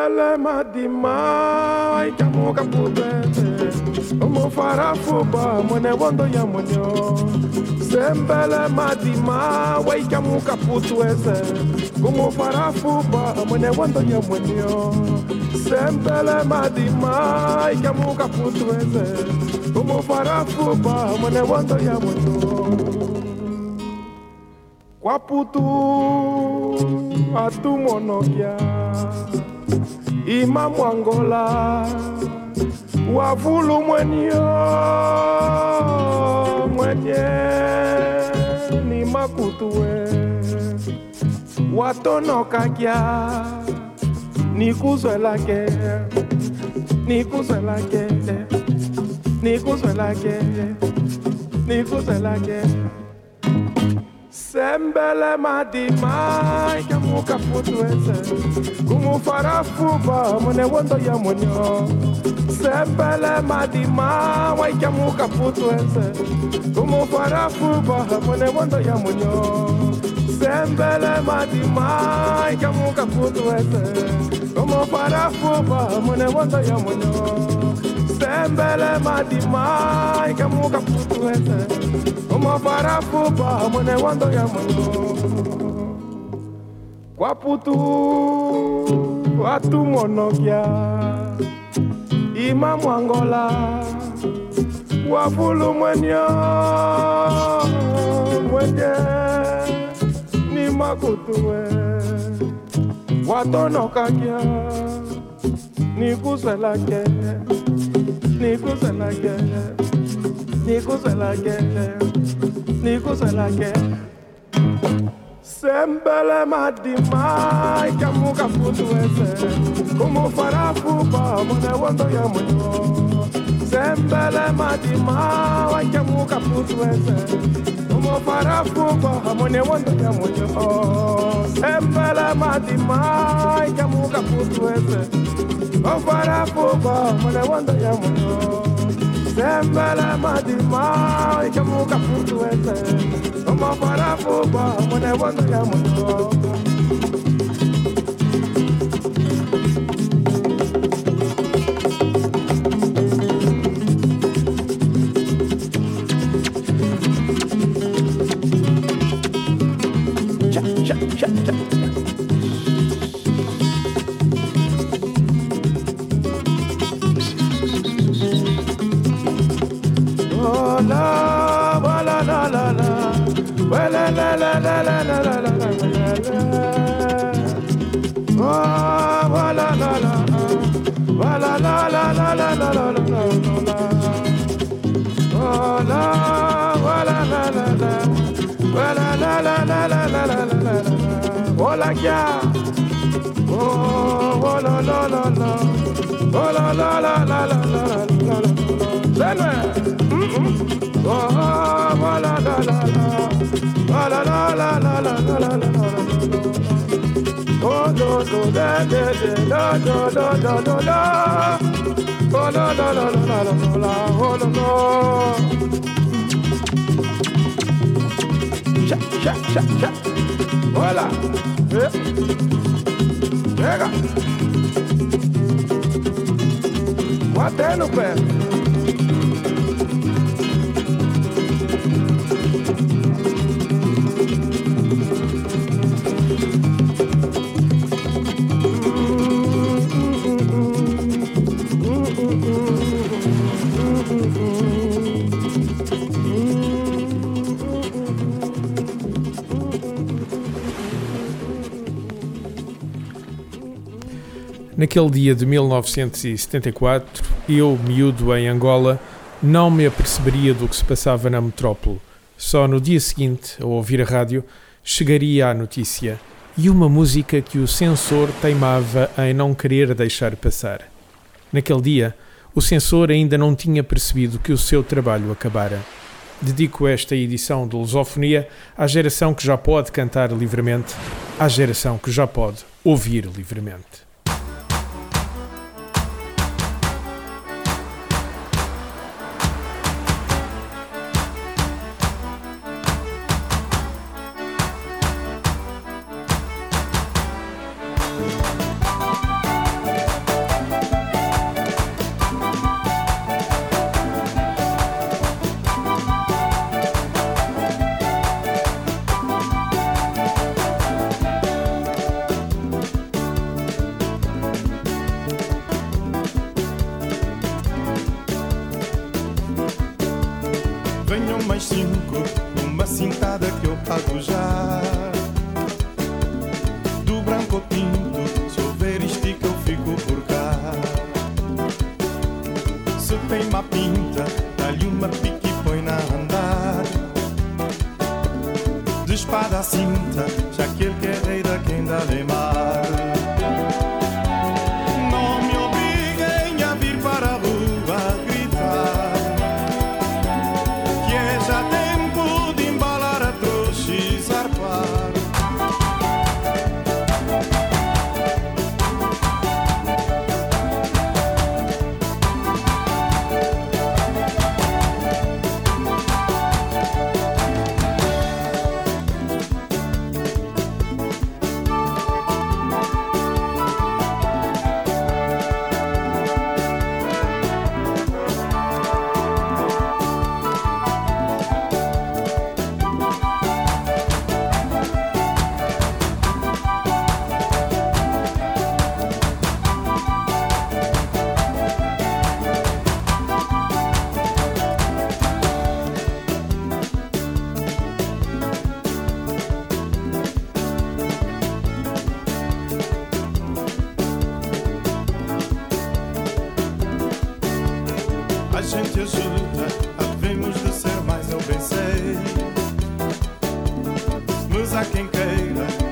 lẹ́lẹ́mà di máa ìjàmù kàpọ̀ bẹ́ẹ̀. Ọmọ fara fò bá mọ̀nẹ́ wọ́ndọ̀ yà mọ̀nẹ́ ọ́. Sẹ́ńbẹ́lẹ́mà di máa wá ìjàmù kàpọ̀ tó ẹsẹ̀. Ọmọ fara fò bá mọ̀nẹ́ wọ́ndọ̀ yà mọ̀nẹ́ ọ́. Sẹ́ńbẹ́lẹ́mà di máa ìjàmù kàpọ̀ tó ẹsẹ̀. Ọmọ fara fò bá mọ̀nẹ́ wọ́ndọ̀ yà mọ̀nẹ́ ọ́. Kwaputu atumonokia imamu angola wavulu mwenio mwenye ni makutue. Watonokakia nikuzwelake nikuzwelake nikuzwelake nikuzwelake Tembele madimai que muka futuese Kumu farafuba mune wondo ya munyo Sembele madima wai que muka futuese Kumu farafuba mune wondo ya munyo Sembele madimai que muka futuese Kumu farafuba mune wondo ya Sembele madimai que muka futuese moparafupa mwene wando ya mungu kwa putu watu monokia ima mwangola wafulu mwenyo. Mwenye ni makutuwe watonokakia nikuswelake nikuswelake nikozwela kehle nikozwela kehle sembele madima ikamuka fundi wese umufarafupa mune wondo ya mnyo. sembele madima wakamuka fundi wese umufarafupa mune wondo ya mwino sembele madima ikamuka fundi wese umufarafupa mune wondo ya mnyo sembele madima ikemuka futu ete. Omofara fuba mwenewondoya mutoko la. Oh oh, oh la la la la, oh la la la la la la la la la. Benue. Oh, la la la la, la la la la la la la la la. Oh, do do da da da da da da da da. Oh, la la la la la la oh la la. Cha cha cha cha. Vai lá. Pega. Até no pé. Naquele dia de 1974, eu, miúdo em Angola, não me aperceberia do que se passava na metrópole. Só no dia seguinte, ao ouvir a rádio, chegaria a notícia e uma música que o censor teimava em não querer deixar passar. Naquele dia, o censor ainda não tinha percebido que o seu trabalho acabara. Dedico esta edição de Lusofonia à geração que já pode cantar livremente, à geração que já pode ouvir livremente. quem queira.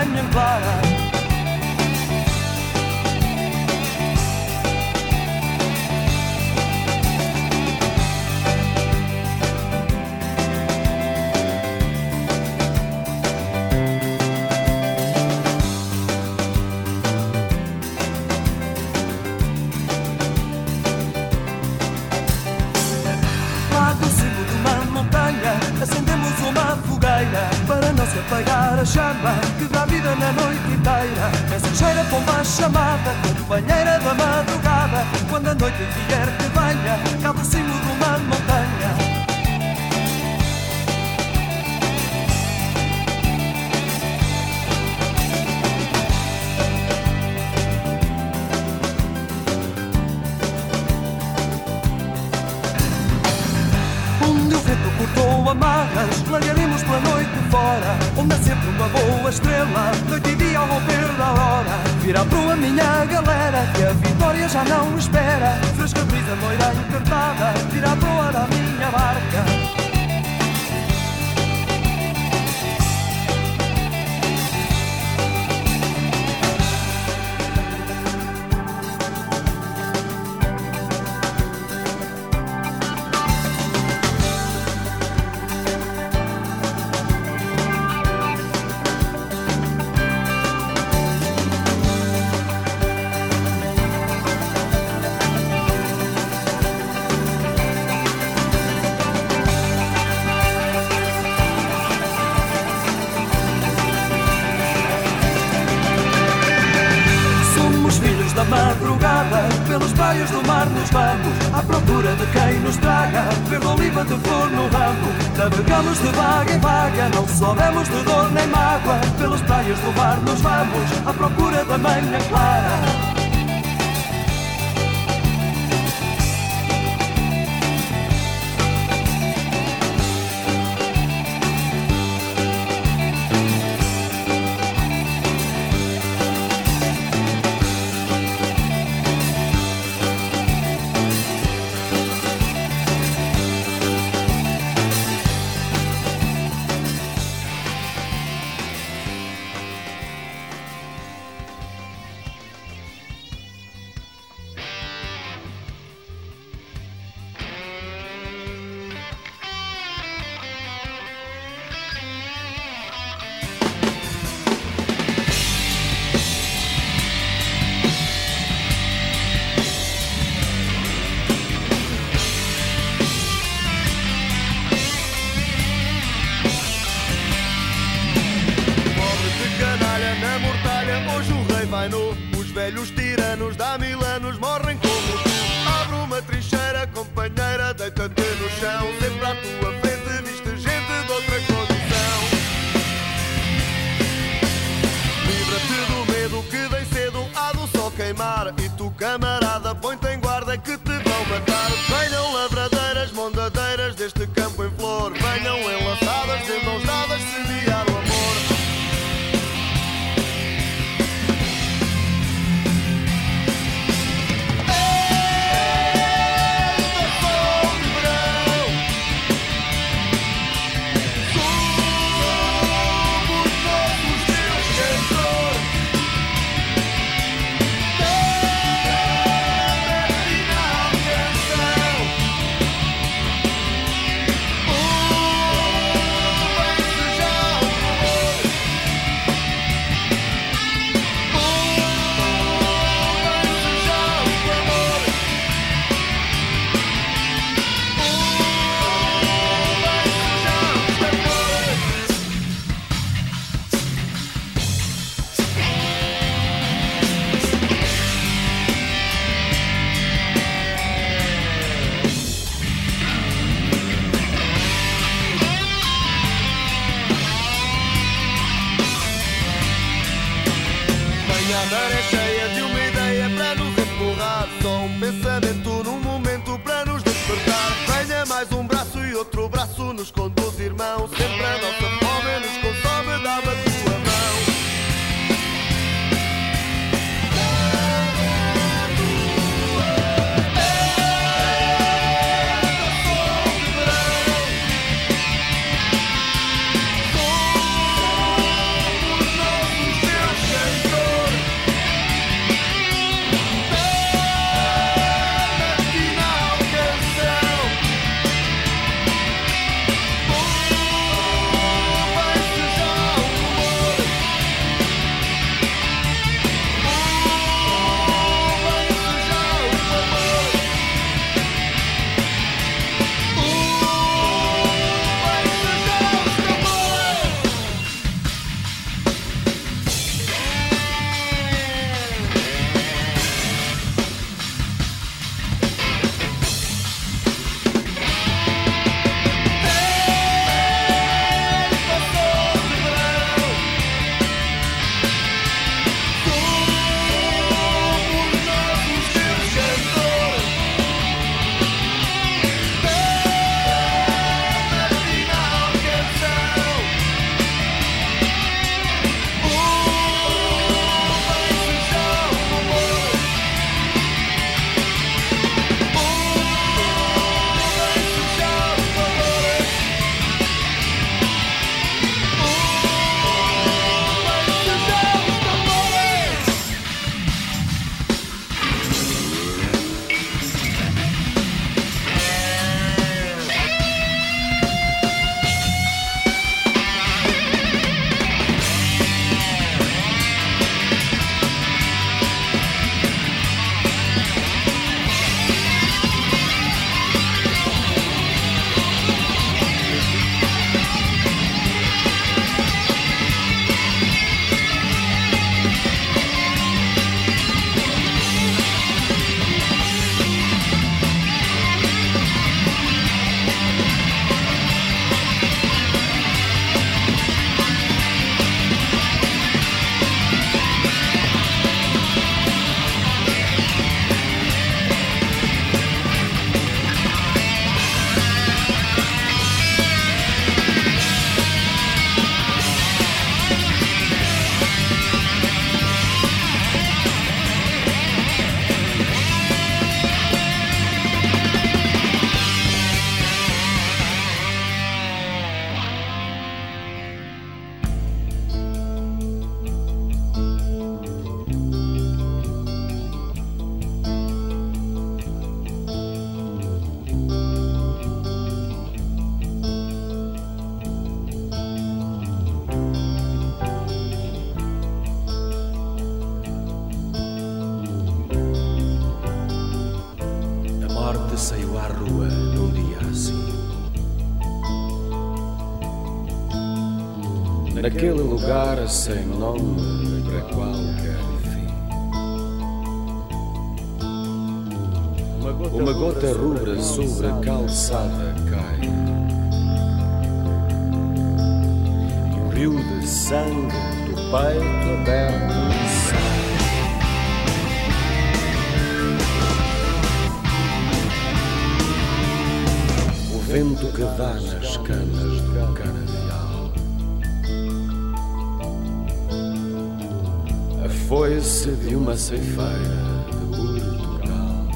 Procura da Mensageira pomba chamada, companheira da madrugada. Quando a noite vier que venha, cá de cima de uma montanha. amarras, largaremos pela noite fora, onde há sempre uma boa estrela, noite e Virá proa minha galera, que a vitória já não espera. Fresca brisa, loira encantada, virá proa da minha barca. praias do mar nos vamos À procura de quem nos traga Verde oliva de flor no ramo. Navegamos de vaga em vaga Não soubemos de dor nem mágoa. Pelas praias do mar nos vamos À procura da manhã clara. E tu camarada põe-te em guarda que te vão matar. Naquele lugar sem nome para qualquer fim. Uma gota rubra sobre a calçada cai. E um rio de sangue do peito aberto sai. O vento que dá nas canas do canavial. A foice de uma ceifeira de Portugal.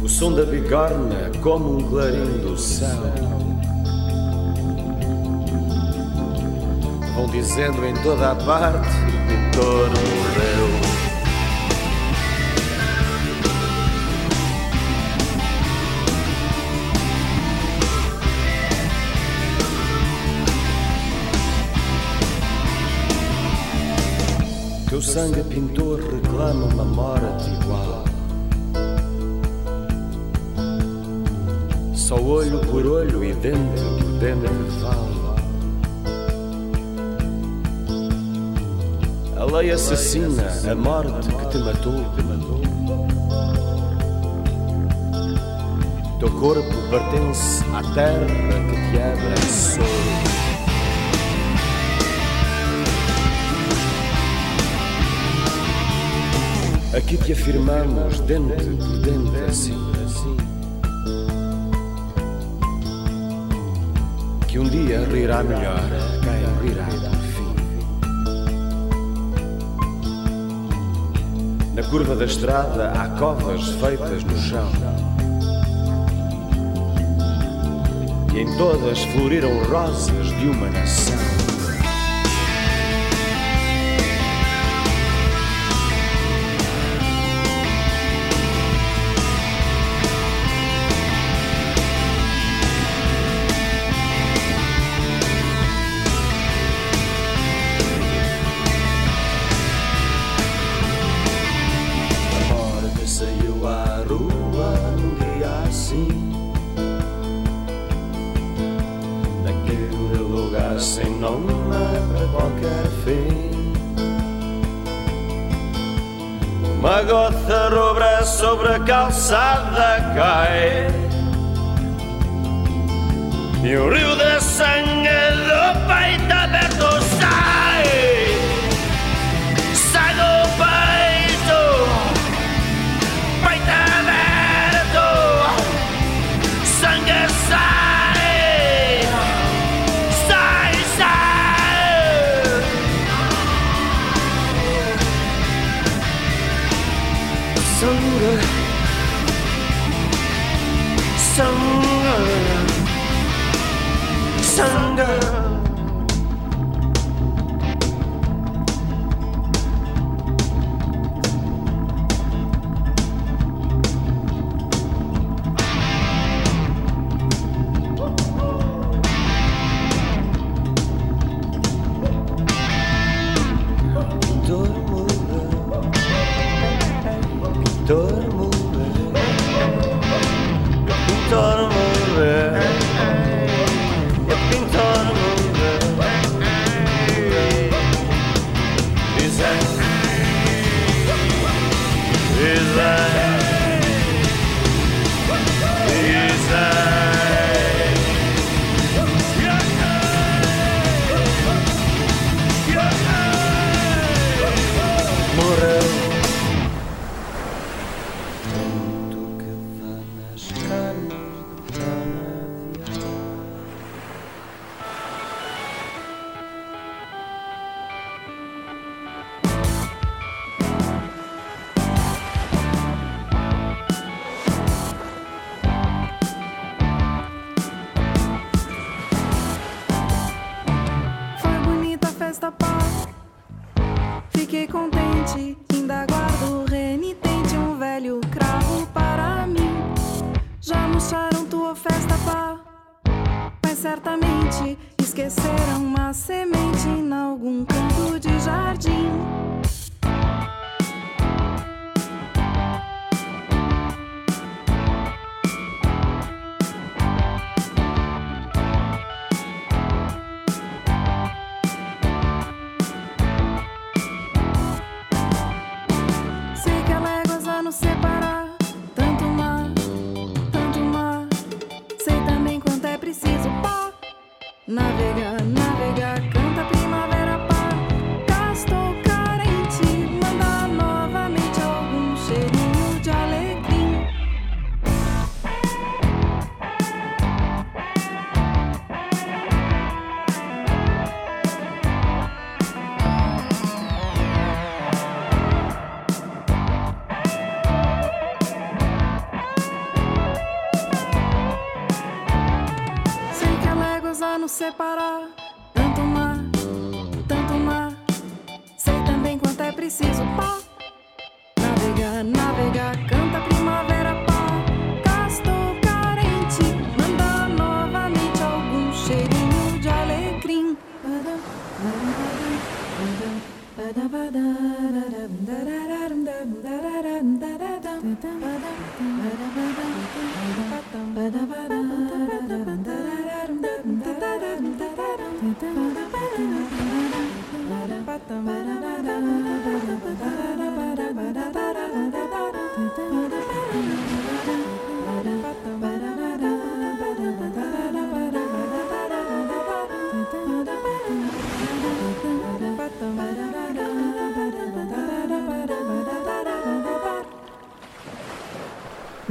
O som da bigorna como um clarim do céu. Vão dizendo em toda a parte: o pintor morreu. Teu sangue pintor reclama uma morte igual. Só olho por olho e dente por dente fala. A lei assassina a morte que te matou. Teu corpo pertence à terra que te abraçou. Aqui te afirmamos dente por dente assim. Que um dia rirá melhor quem rirá por fim. Na curva da estrada há covas feitas no chão. E em todas floriram rosas de uma nação. Calçada cai. E um rio de sangue do peito aberto sai. Fiquei contente, ainda guardo renitente um velho cravo para mim. Já murcharam tua festa, pá. Mas certamente esqueceram uma semente em algum canto de jardim. separar. Tanto mar, tanto mar. Sei também quanto é preciso pá, navegar.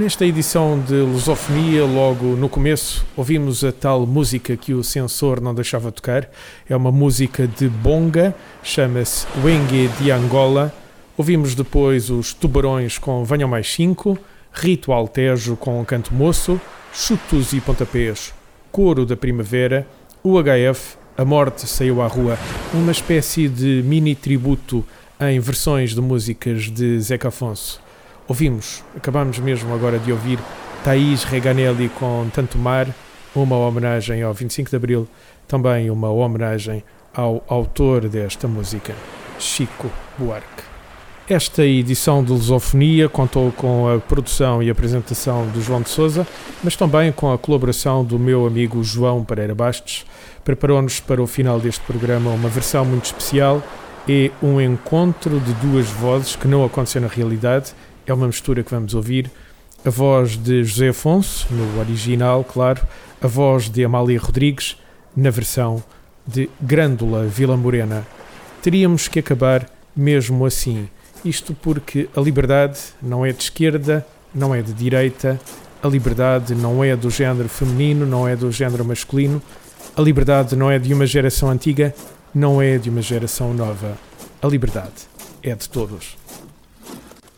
Nesta edição de Lusofonia, logo no começo, ouvimos a tal música que o censor não deixava tocar. É uma música de bonga, chama-se Wengue de Angola. Ouvimos depois os Tubarões com Venham Mais 5, Ritual Tejo com Canto Moço, Chutos e Pontapés, Coro da Primavera, UHF, A Morte Saiu à Rua, uma espécie de mini tributo em versões de músicas de Zeca Afonso. Ouvimos, acabamos mesmo agora de ouvir Thaís Reganelli com Tanto Mar, uma homenagem ao 25 de Abril, também uma homenagem ao autor desta música, Chico Buarque. Esta edição de Lusofonia contou com a produção e apresentação de João de Souza, mas também com a colaboração do meu amigo João Pereira Bastos. Preparou-nos para o final deste programa uma versão muito especial. É um encontro de duas vozes que não aconteceu na realidade é uma mistura que vamos ouvir. A voz de José Afonso, no original, claro, a voz de Amália Rodrigues, na versão de Grândola Vila Morena. Teríamos que acabar mesmo assim. Isto porque a liberdade não é de esquerda, não é de direita, a liberdade não é do género feminino, não é do género masculino, a liberdade não é de uma geração antiga, não é de uma geração nova. A liberdade é de todos.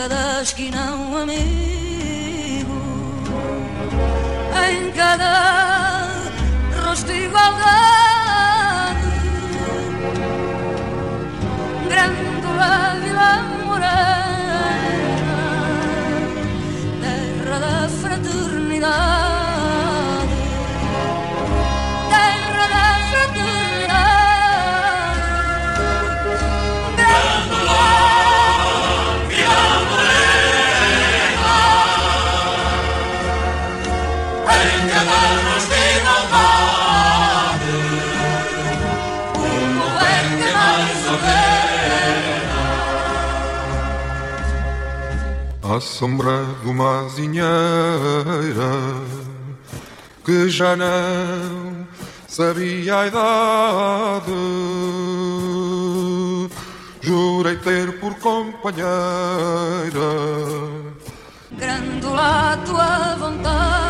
cada esquina um amigo, em cada rosto igualdade, grande vila. À sombra de uma azinheira que já não sabia a idade. Jurei ter por companheira Grândola a tua vontade